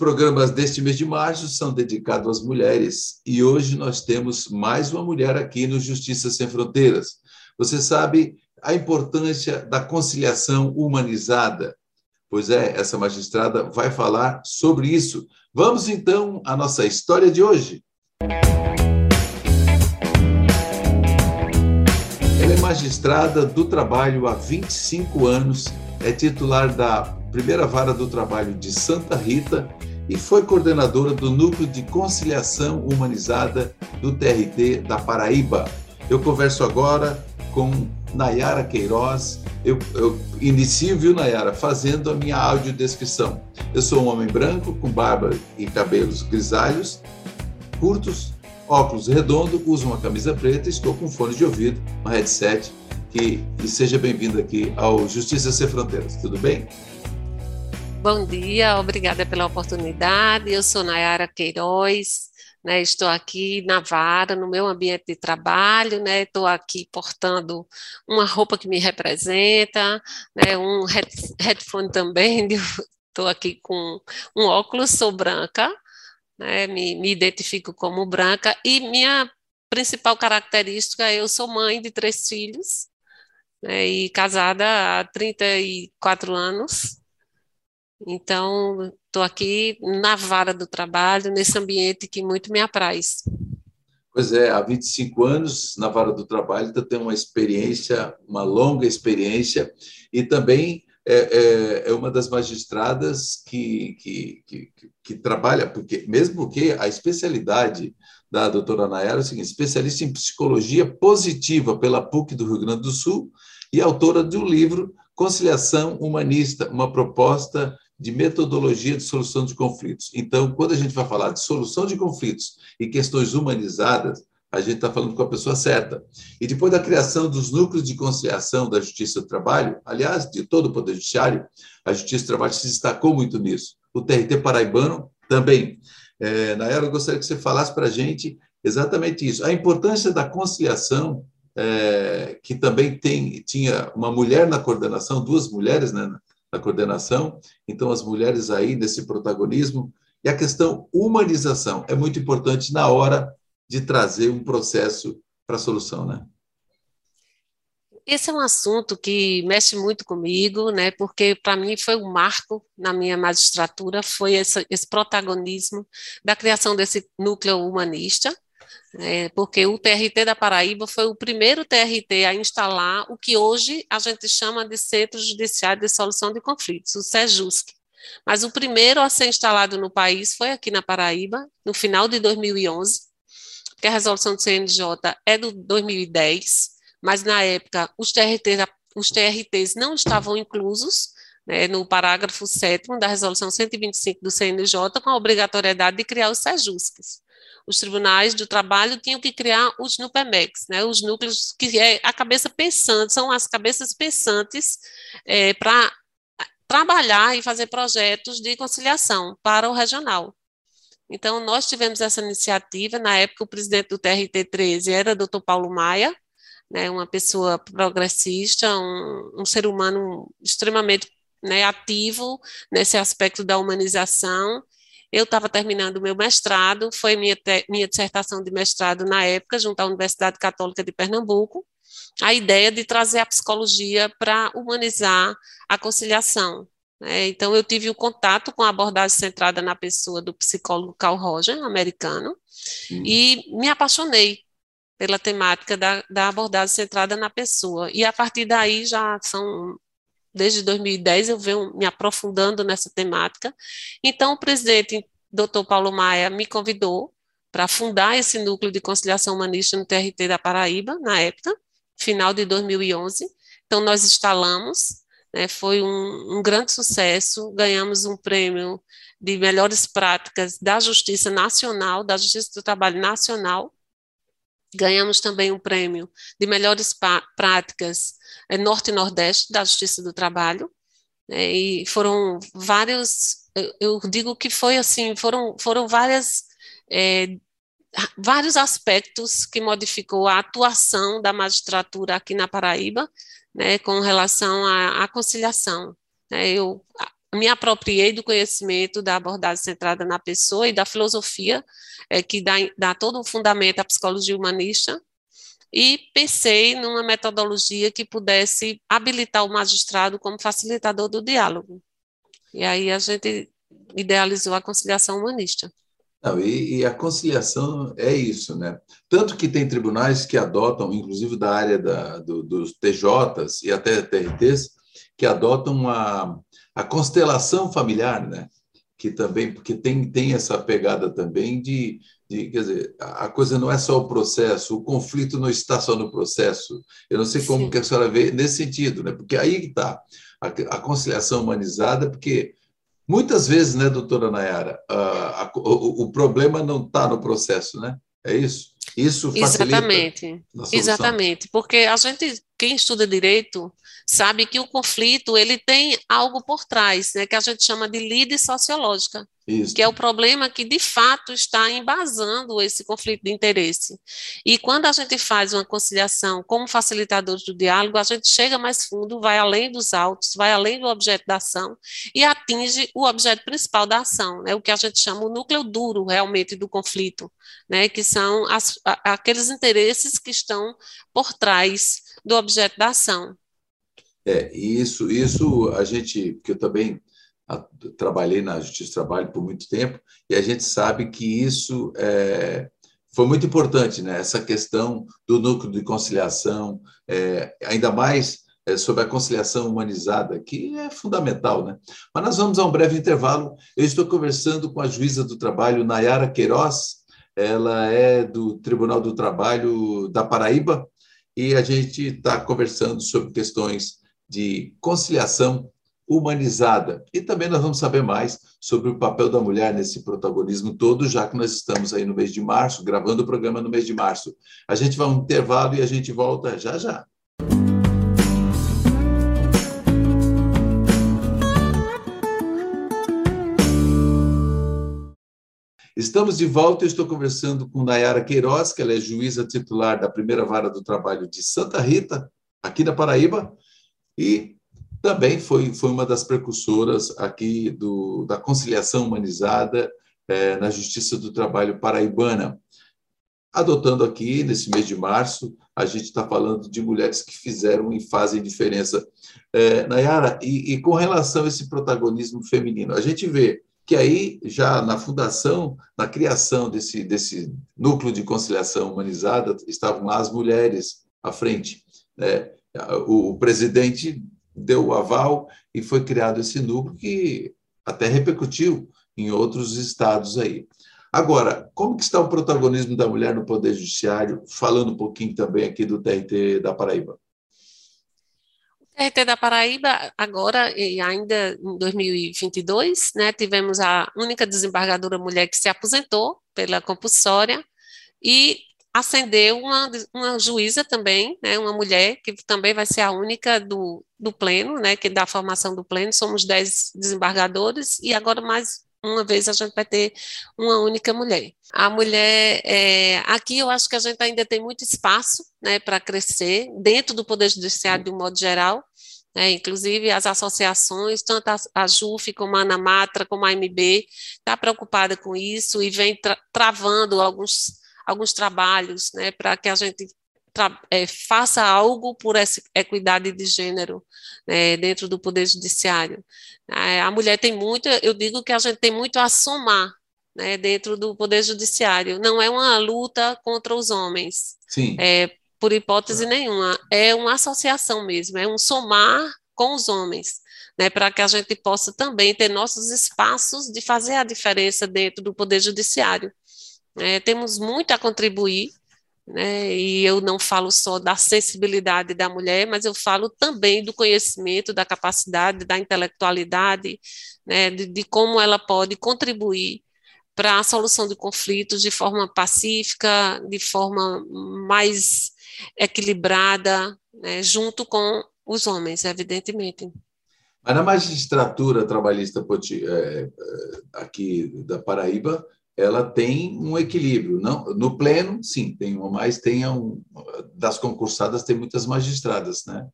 programas deste mês de março são dedicados às mulheres e hoje nós temos mais uma mulher aqui no Justiça Sem Fronteiras. Você sabe a importância da conciliação humanizada. Pois é, essa magistrada vai falar sobre isso. Vamos então à nossa história de hoje. Ela é magistrada do trabalho há 25 anos, é titular da primeira vara do trabalho de Santa Rita e foi coordenadora do Núcleo de Conciliação Humanizada do TRT da Paraíba. Eu converso agora com Nayara Queiroz. Eu, eu inicio, viu, Nayara, fazendo a minha audiodescrição. Eu sou um homem branco, com barba e cabelos grisalhos, curtos, óculos redondo, uso uma camisa preta estou com fone de ouvido, um headset. Que, e seja bem-vindo aqui ao Justiça Sem Fronteiras. Tudo bem? Bom dia, obrigada pela oportunidade. Eu sou Nayara Queiroz, né, estou aqui na vara, no meu ambiente de trabalho, né, estou aqui portando uma roupa que me representa, né, um headphone também, estou aqui com um óculos, sou branca, né, me, me identifico como branca, e minha principal característica, eu sou mãe de três filhos, né, e casada há 34 anos, então, estou aqui na vara do trabalho, nesse ambiente que muito me apraz. Pois é, há 25 anos na vara do trabalho, então tem uma experiência, uma longa experiência, e também é, é, é uma das magistradas que, que, que, que, trabalha, porque mesmo que a especialidade da doutora Nayara é o seguinte, especialista em psicologia positiva pela PUC do Rio Grande do Sul e autora de um livro Conciliação Humanista, uma proposta de metodologia de solução de conflitos. Então, quando a gente vai falar de solução de conflitos e questões humanizadas, a gente está falando com a pessoa certa. E depois da criação dos núcleos de conciliação da Justiça do Trabalho, aliás, de todo o Poder Judiciário, a Justiça do Trabalho se destacou muito nisso. O TRT paraibano também. É, na era, eu gostaria que você falasse para a gente exatamente isso. A importância da conciliação, é, que também tem, tinha uma mulher na coordenação, duas mulheres né, na coordenação, então as mulheres aí nesse protagonismo, e a questão humanização é muito importante na hora de trazer um processo para a solução, né? Esse é um assunto que mexe muito comigo, né? Porque para mim foi um marco na minha magistratura, foi esse, esse protagonismo da criação desse núcleo humanista, é, porque o TRT da Paraíba foi o primeiro TRT a instalar o que hoje a gente chama de Centro Judiciário de Solução de Conflitos, o SEJUSC. Mas o primeiro a ser instalado no país foi aqui na Paraíba, no final de 2011, porque a resolução do CNJ é do 2010, mas na época os TRTs, os TRTs não estavam inclusos, né, no parágrafo 7 da resolução 125 do CNJ, com a obrigatoriedade de criar os SEJUSCs os tribunais do trabalho tinham que criar os NUPEMEX, né, os núcleos que é a cabeça pensante, são as cabeças pensantes é, para trabalhar e fazer projetos de conciliação para o regional. Então, nós tivemos essa iniciativa, na época o presidente do TRT-13 era o doutor Paulo Maia, né, uma pessoa progressista, um, um ser humano extremamente né, ativo nesse aspecto da humanização, eu estava terminando o meu mestrado, foi minha, minha dissertação de mestrado na época, junto à Universidade Católica de Pernambuco, a ideia de trazer a psicologia para humanizar a conciliação. Né? Então, eu tive o contato com a abordagem centrada na pessoa do psicólogo Carl Roger, americano, hum. e me apaixonei pela temática da, da abordagem centrada na pessoa. E a partir daí já são desde 2010 eu venho me aprofundando nessa temática. Então, o presidente, Dr. Paulo Maia, me convidou para fundar esse núcleo de conciliação humanista no TRT da Paraíba, na época, final de 2011. Então, nós instalamos, né, foi um, um grande sucesso, ganhamos um prêmio de melhores práticas da Justiça Nacional, da Justiça do Trabalho Nacional, Ganhamos também um prêmio de melhores práticas é, Norte e Nordeste da Justiça do Trabalho. Né, e foram vários, eu, eu, digo que foi assim, foram, foram várias, é, vários aspectos que modificou a atuação da magistratura aqui na Paraíba, né, com relação à, à conciliação. Né, eu me apropriei do conhecimento da abordagem centrada na pessoa e da filosofia, é, que dá, dá todo um fundamento à psicologia humanista, e pensei numa metodologia que pudesse habilitar o magistrado como facilitador do diálogo. E aí a gente idealizou a conciliação humanista. Não, e, e, a conciliação é isso, né? Tanto que tem tribunais que adotam, inclusive da área da, do, dos TJs e até TRTs, que adotam a, a constelação familiar, né? Que também, porque tem, tem essa pegada também de, de, quer dizer, a coisa não é só o processo, o conflito não está só no processo. Eu não sei como Sim. que a senhora vê nesse sentido, né? Porque aí está a, a conciliação humanizada, porque Muitas vezes, né, doutora Nayara, a, a, o, o, problema não está no processo, né? É isso? Isso facilita Exatamente. Exatamente, porque a gente, quem estuda direito, sabe que o conflito ele tem algo por trás, né, que a gente chama de lide sociológica. Isso. que é o problema que de fato está embasando esse conflito de interesse. E quando a gente faz uma conciliação como facilitadores do diálogo, a gente chega mais fundo, vai além dos autos, vai além do objeto da ação e atinge o objeto principal da ação, né, o que a gente chama o núcleo duro realmente do conflito, né, que são as, aqueles interesses que estão por trás do objeto da ação. É, isso, isso a gente, que eu também trabalhei na Justiça do Trabalho por muito tempo, e a gente sabe que isso é, foi muito importante, né? essa questão do núcleo de conciliação, é, ainda mais é, sobre a conciliação humanizada, que é fundamental. Né? Mas nós vamos a um breve intervalo. Eu estou conversando com a juíza do trabalho, Nayara Queiroz, ela é do Tribunal do Trabalho da Paraíba, e a gente está conversando sobre questões de conciliação humanizada. E também nós vamos saber mais sobre o papel da mulher nesse protagonismo todo, já que nós estamos aí no mês de março, gravando o programa no mês de março. A gente vai um intervalo e a gente volta já já. Estamos de volta, eu estou conversando com Nayara Queiroz, que ela é juíza titular da primeira vara do trabalho de Santa Rita, aqui na Paraíba, e também foi, foi uma das precursoras aqui do, da conciliação humanizada é, na Justiça do Trabalho paraibana. Adotando aqui, nesse mês de março, a gente está falando de mulheres que fizeram e fazem diferença. É, Nayara, e, e com relação a esse protagonismo feminino, a gente vê que aí, já na fundação, na criação desse, desse núcleo de conciliação humanizada, estavam lá as mulheres à frente. Né? O, o presidente deu o aval e foi criado esse núcleo que até repercutiu em outros estados aí. Agora, como que está o protagonismo da mulher no Poder Judiciário? Falando um pouquinho também aqui do TRT da Paraíba. O TRT da Paraíba, agora, e ainda em 2022, né, tivemos a única desembargadora mulher que se aposentou pela compulsória, e acendeu uma, uma juíza também, né, uma mulher, que também vai ser a única do, do pleno, né, que da formação do pleno, somos dez desembargadores, e agora mais uma vez a gente vai ter uma única mulher. A mulher, é, aqui eu acho que a gente ainda tem muito espaço né, para crescer, dentro do Poder Judiciário de um modo geral, né, inclusive as associações, tanto a, a JUF como a ANAMATRA, como a AMB, está preocupada com isso e vem tra travando alguns alguns trabalhos né, para que a gente é, faça algo por essa equidade de gênero né, dentro do Poder Judiciário. É, a mulher tem muito, eu digo que a gente tem muito a somar né, dentro do Poder Judiciário. Não é uma luta contra os homens, Sim. É, por hipótese nenhuma. É uma associação mesmo, é um somar com os homens. Né, para que a gente possa também ter nossos espaços de fazer a diferença dentro do Poder Judiciário. É, temos muito a contribuir, né, e eu não falo só da sensibilidade da mulher, mas eu falo também do conhecimento, da capacidade, da intelectualidade, né, de, de como ela pode contribuir para a solução de conflitos de forma pacífica, de forma mais equilibrada, né, junto com os homens, evidentemente. Mas na magistratura trabalhista é, é, aqui da Paraíba, ela tem um equilíbrio. Não, no pleno, sim, tem uma, mas tem um, das concursadas tem muitas magistradas, né?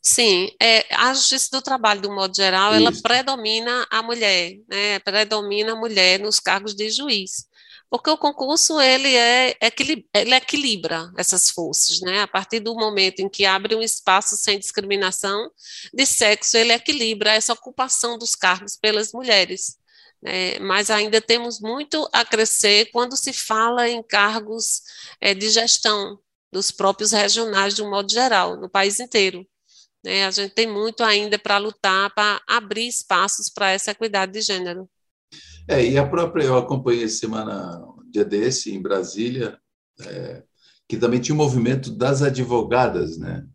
Sim, é, a justiça do trabalho, do modo geral, Isso. ela predomina a mulher, né? Predomina a mulher nos cargos de juiz. Porque o concurso, ele, é, ele equilibra essas forças, né? A partir do momento em que abre um espaço sem discriminação de sexo, ele equilibra essa ocupação dos cargos pelas mulheres. Né? Mas ainda temos muito a crescer quando se fala em cargos é, de gestão dos próprios regionais, de um modo geral, no país inteiro. Né? A gente tem muito ainda para lutar, para abrir espaços para essa equidade de gênero. É, e a própria, eu acompanhei semana, um dia desse, em Brasília, é, que também tinha o um movimento das advogadas, né?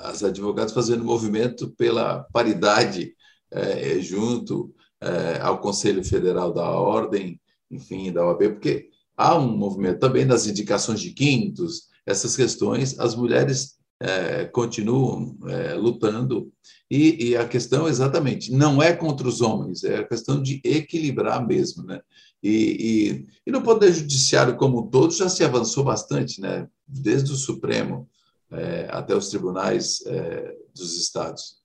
As advogadas fazendo movimento pela paridade é, junto é, ao Conselho Federal da Ordem, enfim, da OAB, porque há um movimento também das indicações de quintos, essas questões, as mulheres é, continuam é, lutando. E, e, a questão, exatamente, não é contra os homens, é a questão de equilibrar mesmo. Né? E, e, e no Poder Judiciário como um todo já se avançou bastante, né? desde o Supremo é, até os tribunais é, dos estados.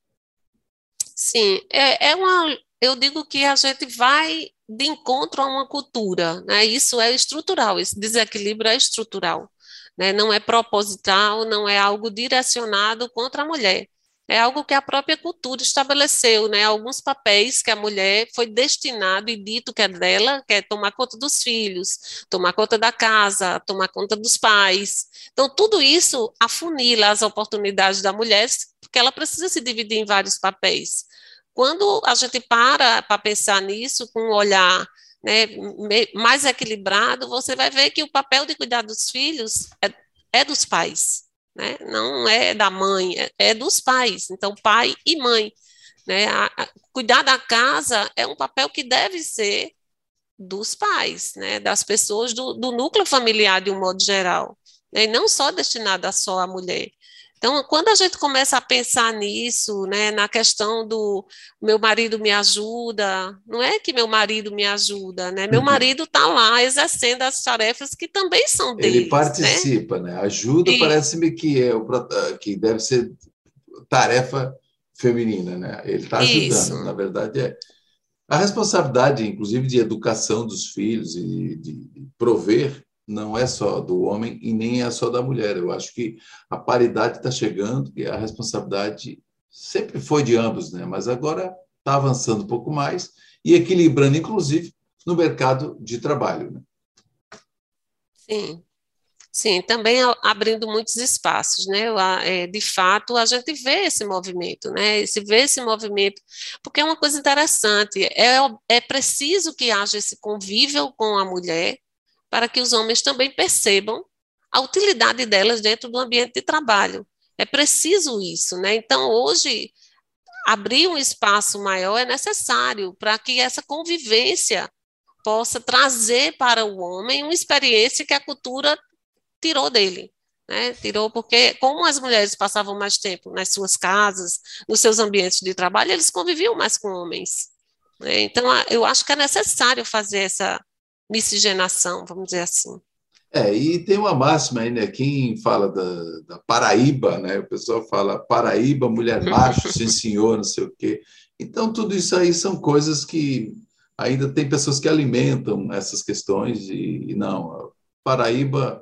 Sim, é, é uma. Eu digo que a gente vai de encontro a uma cultura, né? Isso é estrutural, esse desequilíbrio é estrutural né? não é proposital, não é algo direcionado contra a mulher. É algo que a própria cultura estabeleceu, né? Alguns papéis que a mulher foi destinado e dito que é dela, que é tomar conta dos filhos, tomar conta da casa, tomar conta dos pais. Então, tudo isso afunila as oportunidades da mulher, porque ela precisa se dividir em vários papéis. Quando a gente para para pensar nisso com um olhar né, mais equilibrado, você vai ver que o papel de cuidar dos filhos é, é dos pais, né? não é da mãe, é, é dos pais. Então, pai e mãe. Né? A, a, cuidar da casa é um papel que deve ser dos pais, né? das pessoas do, do núcleo familiar, de um modo geral, né? e não só destinada só à mulher. Então, quando a gente começa a pensar nisso, né, na questão do meu marido me ajuda, não é que meu marido me ajuda, né? Meu uhum. marido está lá exercendo as tarefas que também são dele. Ele né? participa, né? né? Ajuda parece-me que é o que deve ser tarefa feminina, né? Ele está ajudando, Isso. na verdade é. A responsabilidade, inclusive, de educação dos filhos e de prover não é só do homem e nem é só da mulher. Eu acho que a paridade está chegando e a responsabilidade sempre foi de ambos, né? mas agora está avançando um pouco mais e equilibrando, inclusive, no mercado de trabalho. Né? Sim. Sim, também abrindo muitos espaços, né? É, de fato, a gente vê esse movimento, né? Se vê esse movimento, porque é uma coisa interessante. É, é preciso que haja esse convívio com a mulher, para que os homens também percebam a utilidade delas dentro do ambiente de trabalho. É preciso isso, né? Então, hoje, abrir um espaço maior é necessário para que essa convivência possa trazer para o homem uma experiência que a cultura tirou dele. Né? Tirou porque, como as mulheres passavam mais tempo nas suas casas, nos seus ambientes de trabalho, eles conviviam mais com homens. Né? Então, eu acho que é necessário fazer essa, miscigenação, vamos dizer assim. É, e tem uma máxima aí, né? Quem fala da, da Paraíba, né? O pessoal fala Paraíba, mulher macho, sim senhor, não sei o quê. Então, tudo isso aí são coisas que ainda tem pessoas que alimentam essas questões e, e não, Paraíba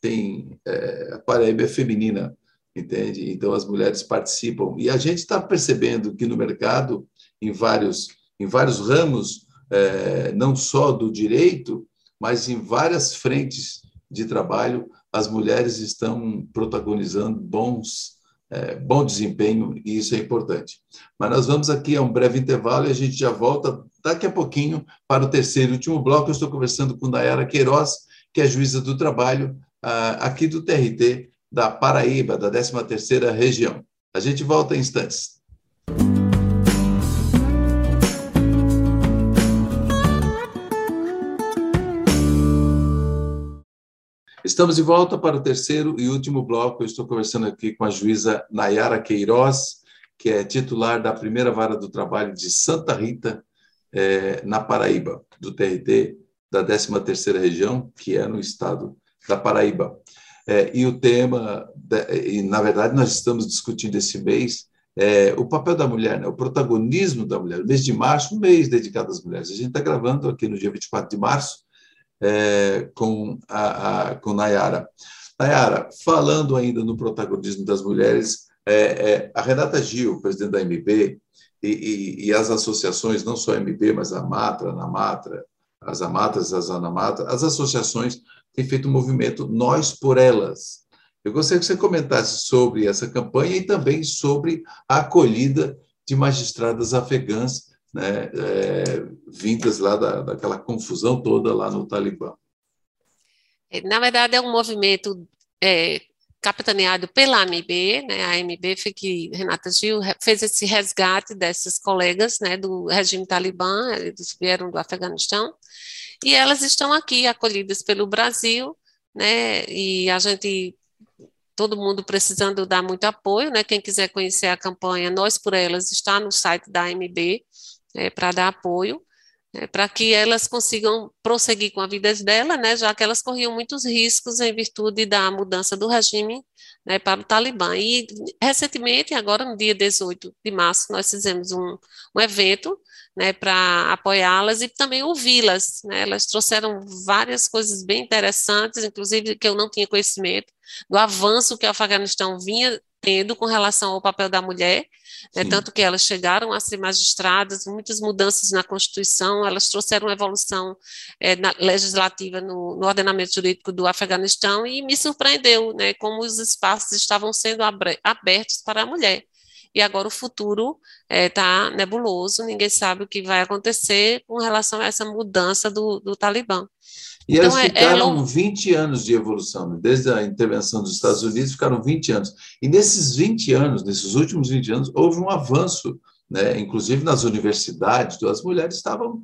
tem, é, a Paraíba é feminina, entende? Então, as mulheres participam. E a gente está percebendo que no mercado, em vários, em vários ramos, é, não só do direito, mas em várias frentes de trabalho, as mulheres estão protagonizando bons, é, bom desempenho, e isso é importante. Mas nós vamos aqui a um breve intervalo e a gente já volta daqui a pouquinho para o terceiro e último bloco. Eu estou conversando com Nayara Queiroz, que é juíza do trabalho ah, aqui do TRT da Paraíba, da 13ª região. A gente volta em instantes. Estamos de volta para o terceiro e último bloco. Eu estou conversando aqui com a juíza Nayara Queiroz, que é titular da primeira vara do trabalho de Santa Rita, é, na Paraíba, do TRT da 13ª região, que é no estado da Paraíba. É, e o tema, e na verdade nós estamos discutindo esse mês é, o papel da mulher, né, o protagonismo da mulher. O mês de março, um mês dedicado às mulheres. A gente está gravando aqui no dia 24 de março é, com a, a, com Nayara. Nayara, falando ainda no protagonismo das mulheres, é, é, a Renata Gil, presidente da MB, e, e, e, as associações, não só a MB, mas a Matra, a Anamatra, as Amatras, as Anamatra, as associações têm feito um movimento Nós por Elas, eu gostaria que você comentasse sobre essa campanha e também sobre a acolhida de magistradas afegãs, né, é, vindas lá da, daquela confusão toda lá no Talibã. É, na verdade, é um movimento é, capitaneado pela AMB, né, a AMB foi que Renata Gil fez esse resgate dessas colegas né, do regime talibã, eles vieram do Afeganistão, e elas estão aqui acolhidas pelo Brasil, né, e a gente todo mundo precisando dar muito apoio, né? Quem quiser conhecer a campanha Nós por Elas está no site da AMB é, para dar apoio, é, para que elas consigam prosseguir com a vida dela, né? Já que elas corriam muitos riscos em virtude da mudança do regime né, para o Talibã. E recentemente, agora no dia 18 de março, nós fizemos um, um evento né, para apoiá-las e também ouvi-las. Né? Elas trouxeram várias coisas bem interessantes, inclusive que eu não tinha conhecimento, do avanço que o Afeganistão vinha tendo com relação ao papel da mulher, né, tanto que elas chegaram a ser magistradas, muitas mudanças na Constituição, elas trouxeram evolução é, na, legislativa no, no, ordenamento jurídico do Afeganistão e me surpreendeu né, como os espaços estavam sendo abertos para a mulher. E agora o futuro está é, nebuloso, ninguém sabe o que vai acontecer com relação a essa mudança do, do Talibã. E então, elas é, ficaram é, 20 anos de evolução, né? desde a intervenção dos Estados Unidos, ficaram 20 anos. E nesses 20 anos, nesses últimos 20 anos, houve um avanço, né? inclusive nas universidades, as mulheres estavam.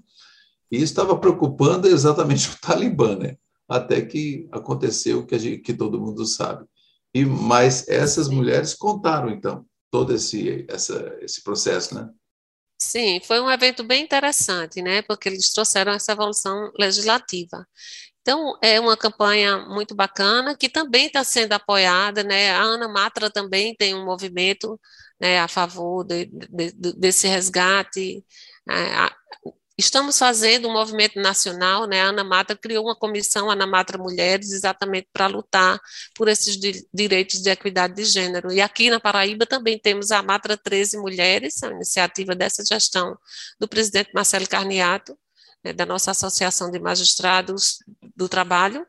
E isso estava preocupando exatamente o Talibã, né? até que aconteceu o que, gente, que todo mundo sabe. E Mas essas mulheres contaram, então, todo esse, essa, esse processo, né? Sim, foi um evento bem interessante, né? Porque eles trouxeram essa evolução legislativa. Então, é uma campanha muito bacana, que também está sendo apoiada, né? A Ana Matra também tem um movimento né, a favor de, de, de, desse resgate. Né? Estamos fazendo um movimento nacional, né? A Ana Mata criou uma comissão Ana Mata Mulheres exatamente para lutar por esses di direitos de equidade de gênero. E aqui na Paraíba também temos a Matra 13 Mulheres, a iniciativa dessa gestão do presidente Marcelo Carniato, né, da nossa Associação de Magistrados do Trabalho,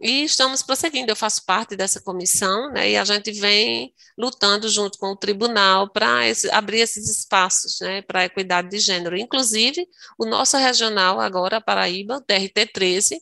e estamos prosseguindo, eu faço parte dessa comissão, né, e a gente vem lutando junto com o tribunal para abrir esses espaços né, para a equidade de gênero. Inclusive, o nosso regional agora, Paraíba, TRT 13,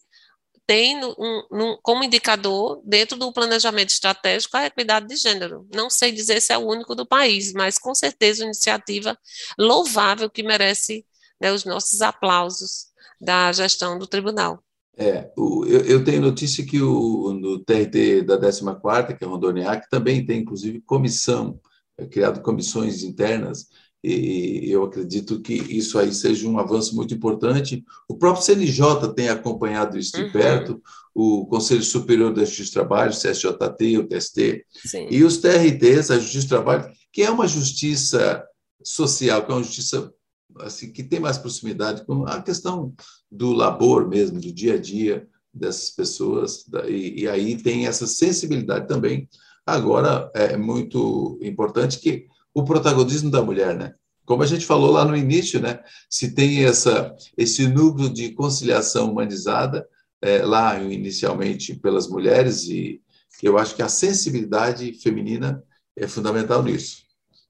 tem um, um, como indicador, dentro do planejamento estratégico, a equidade de gênero. Não sei dizer se é o único do país, mas com certeza uma iniciativa louvável que merece né, os nossos aplausos da gestão do tribunal. É, o, eu, eu, tenho notícia que o, no TRT da 14ª, que é Rondoniac, também tem, inclusive, comissão, é, criado comissões internas, e eu acredito que isso aí seja um avanço muito importante. O próprio CNJ tem acompanhado isso de uhum. perto, o Conselho Superior da Justiça do Trabalho, o CSJT, o TST, Sim. e os TRTs, a Justiça do Trabalho, que é uma justiça social, que é uma justiça assim, que tem mais proximidade com a questão do labor mesmo, do dia a dia dessas pessoas, e, e aí tem essa sensibilidade também. Agora, é muito importante que o protagonismo da mulher, né? Como a gente falou lá no início, né? Se tem essa, esse núcleo de conciliação humanizada, é, lá inicialmente pelas mulheres, e eu acho que a sensibilidade feminina é fundamental nisso,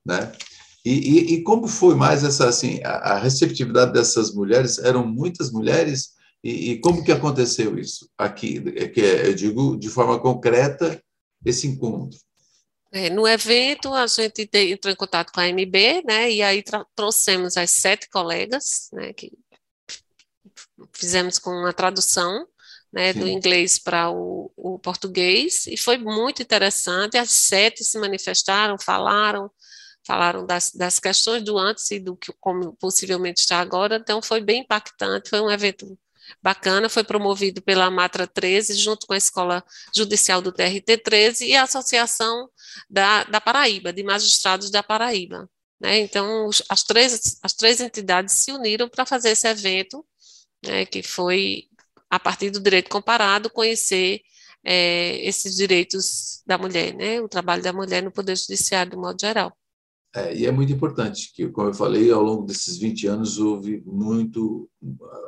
né? E, e, e, como foi mais essa assim a, a, receptividade dessas mulheres? Eram muitas mulheres e, e, como que aconteceu isso aqui? É que é, eu digo de forma concreta esse encontro. É, no evento a gente entrou em contato com a MB, né? E aí trouxemos as sete colegas, né? Que fizemos com uma tradução né, do inglês para o, o, português, e foi muito interessante. As sete se manifestaram, falaram, falaram das, das questões do antes e do que como possivelmente está agora, então foi bem impactante, foi um evento bacana, foi promovido pela Matra 13, junto com a Escola Judicial do TRT 13 e a Associação da, da Paraíba, de Magistrados da Paraíba. Né? Então, as três, as três entidades se uniram para fazer esse evento, né, que foi, a partir do direito comparado, conhecer é, esses direitos da mulher, né, o trabalho da mulher no Poder Judiciário, de modo geral. É, e é muito importante que, como eu falei, ao longo desses 20 anos houve muito,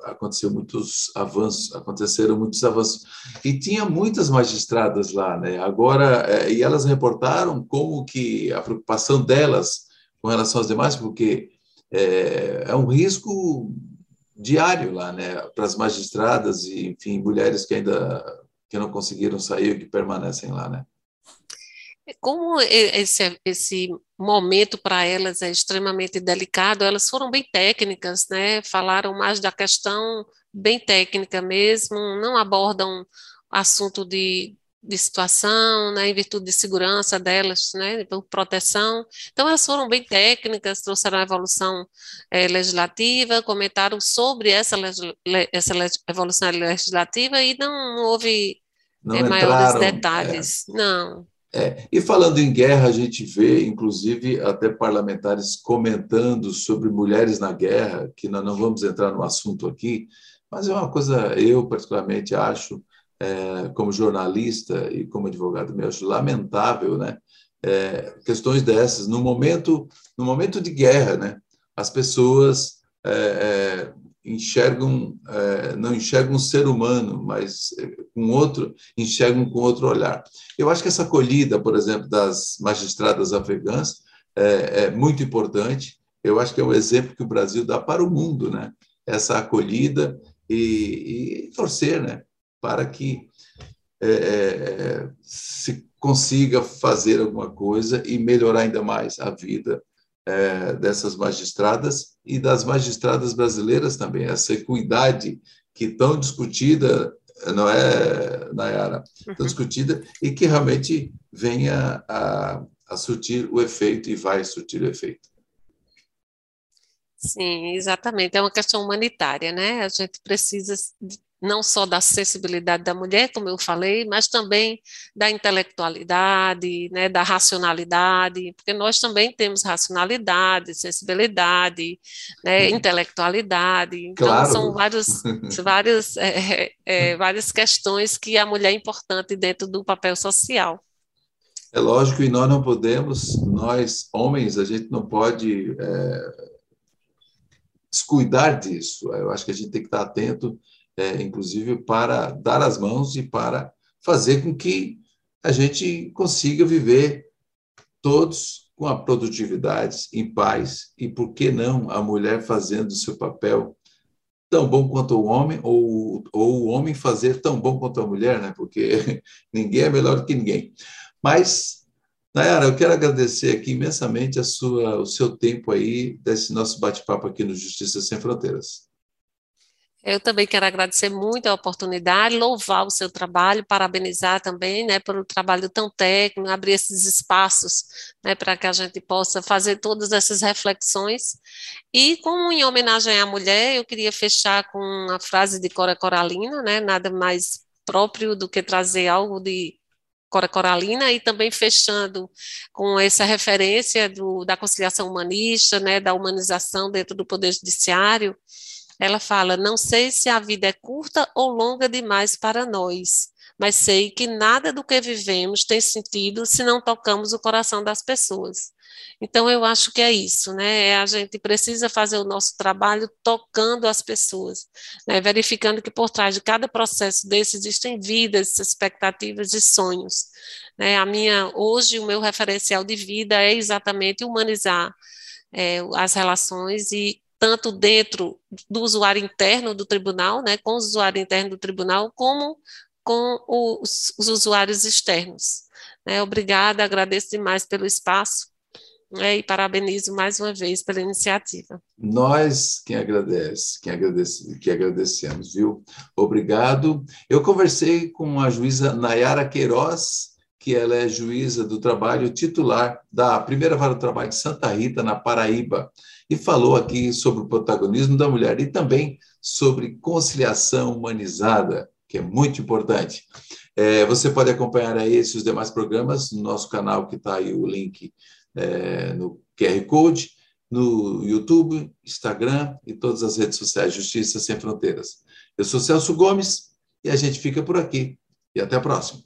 aconteceu muitos avanços, aconteceram muitos avanços. E tinha muitas magistradas lá, né? Agora, é, e elas reportaram como que a preocupação delas com relação às demais, porque é, é um risco diário lá, né? Para as magistradas e, enfim, mulheres que ainda que não conseguiram sair que permanecem lá, né? Como esse, esse momento para elas é extremamente delicado, elas foram bem técnicas, né? Falaram mais da questão bem técnica mesmo, não abordam assunto de, de situação, né, em virtude de segurança delas, né, por proteção. Então, elas foram bem técnicas, trouxeram a evolução é, legislativa, comentaram sobre essa, essa evolução legislativa e não houve não é, maiores detalhes. É. Não. É, e falando em guerra, a gente vê, inclusive, até parlamentares comentando sobre mulheres na guerra, que nós não vamos entrar no assunto aqui, mas é uma coisa, eu particularmente acho, é, como jornalista e como advogado, me acho lamentável, né? É, questões dessas, no momento, no momento de guerra, né? As pessoas é, é enxergam, é, não enxergam um ser humano, mas é, com outro, enxergam com outro olhar. Eu acho que essa acolhida, por exemplo, das magistradas afegãs é, é muito importante. Eu acho que é um exemplo que o Brasil dá para o mundo, né? Essa acolhida e, e torcer, né? Para que é, é, se consiga fazer alguma coisa e melhorar ainda mais a vida é, dessas magistradas e das magistradas brasileiras também. Essa equidade que tão discutida, não é, Nayara? Tão uhum. discutida e que realmente venha a, a surtir o efeito e vai surtir o efeito. Sim, exatamente. É uma questão humanitária, né? A gente precisa não só da sensibilidade da mulher, como eu falei, mas também da intelectualidade, né, da racionalidade, porque nós também temos racionalidade, sensibilidade, né, intelectualidade. Então, claro. são vários, vários, é, é, várias questões que a mulher é importante dentro do papel social. É lógico, e nós não podemos, nós, homens, a gente não pode é, descuidar disso. Eu acho que a gente tem que estar atento é, inclusive para dar as mãos e para fazer com que a gente consiga viver todos com a produtividade em paz e por que não a mulher fazendo o seu papel tão bom quanto o homem ou, ou o homem fazer tão bom quanto a mulher, né? Porque ninguém é melhor que ninguém. Mas Nayara, eu quero agradecer aqui imensamente a sua, o seu tempo aí desse nosso bate-papo aqui no Justiça Sem Fronteiras. Eu também quero agradecer muito a oportunidade, louvar o seu trabalho, parabenizar também, né, pelo trabalho tão técnico, abrir esses espaços, né, para que a gente possa fazer todas essas reflexões. E como em homenagem à mulher, eu queria fechar com a frase de Cora Coralina, né, nada mais próprio do que trazer algo de Cora Coralina e também fechando com essa referência do, da conciliação humanista, né, da humanização dentro do Poder Judiciário, ela fala: Não sei se a vida é curta ou longa demais para nós, mas sei que nada do que vivemos tem sentido se não tocamos o coração das pessoas. Então, eu acho que é isso, né? É a gente precisa fazer o nosso trabalho tocando as pessoas, né? verificando que por trás de cada processo desse existem vidas, expectativas e sonhos. Né? A minha, hoje, o meu referencial de vida é exatamente humanizar é, as relações e tanto dentro do usuário interno do tribunal, né, com o usuário interno do tribunal, como com os, os usuários externos. Né, obrigada, agradeço demais pelo espaço né, e parabenizo mais uma vez pela iniciativa. Nós quem agradece, quem agradece, que agradecemos, viu? Obrigado. Eu conversei com a juíza Nayara Queiroz, que ela é juíza do trabalho titular da primeira vara do trabalho de Santa Rita, na Paraíba, e falou aqui sobre o protagonismo da mulher e também sobre conciliação humanizada, que é muito importante. É, você pode acompanhar aí esses demais programas no nosso canal, que está aí o link é, no QR Code, no YouTube, Instagram e todas as redes sociais Justiça Sem Fronteiras. Eu sou Celso Gomes e a gente fica por aqui. E até a próxima.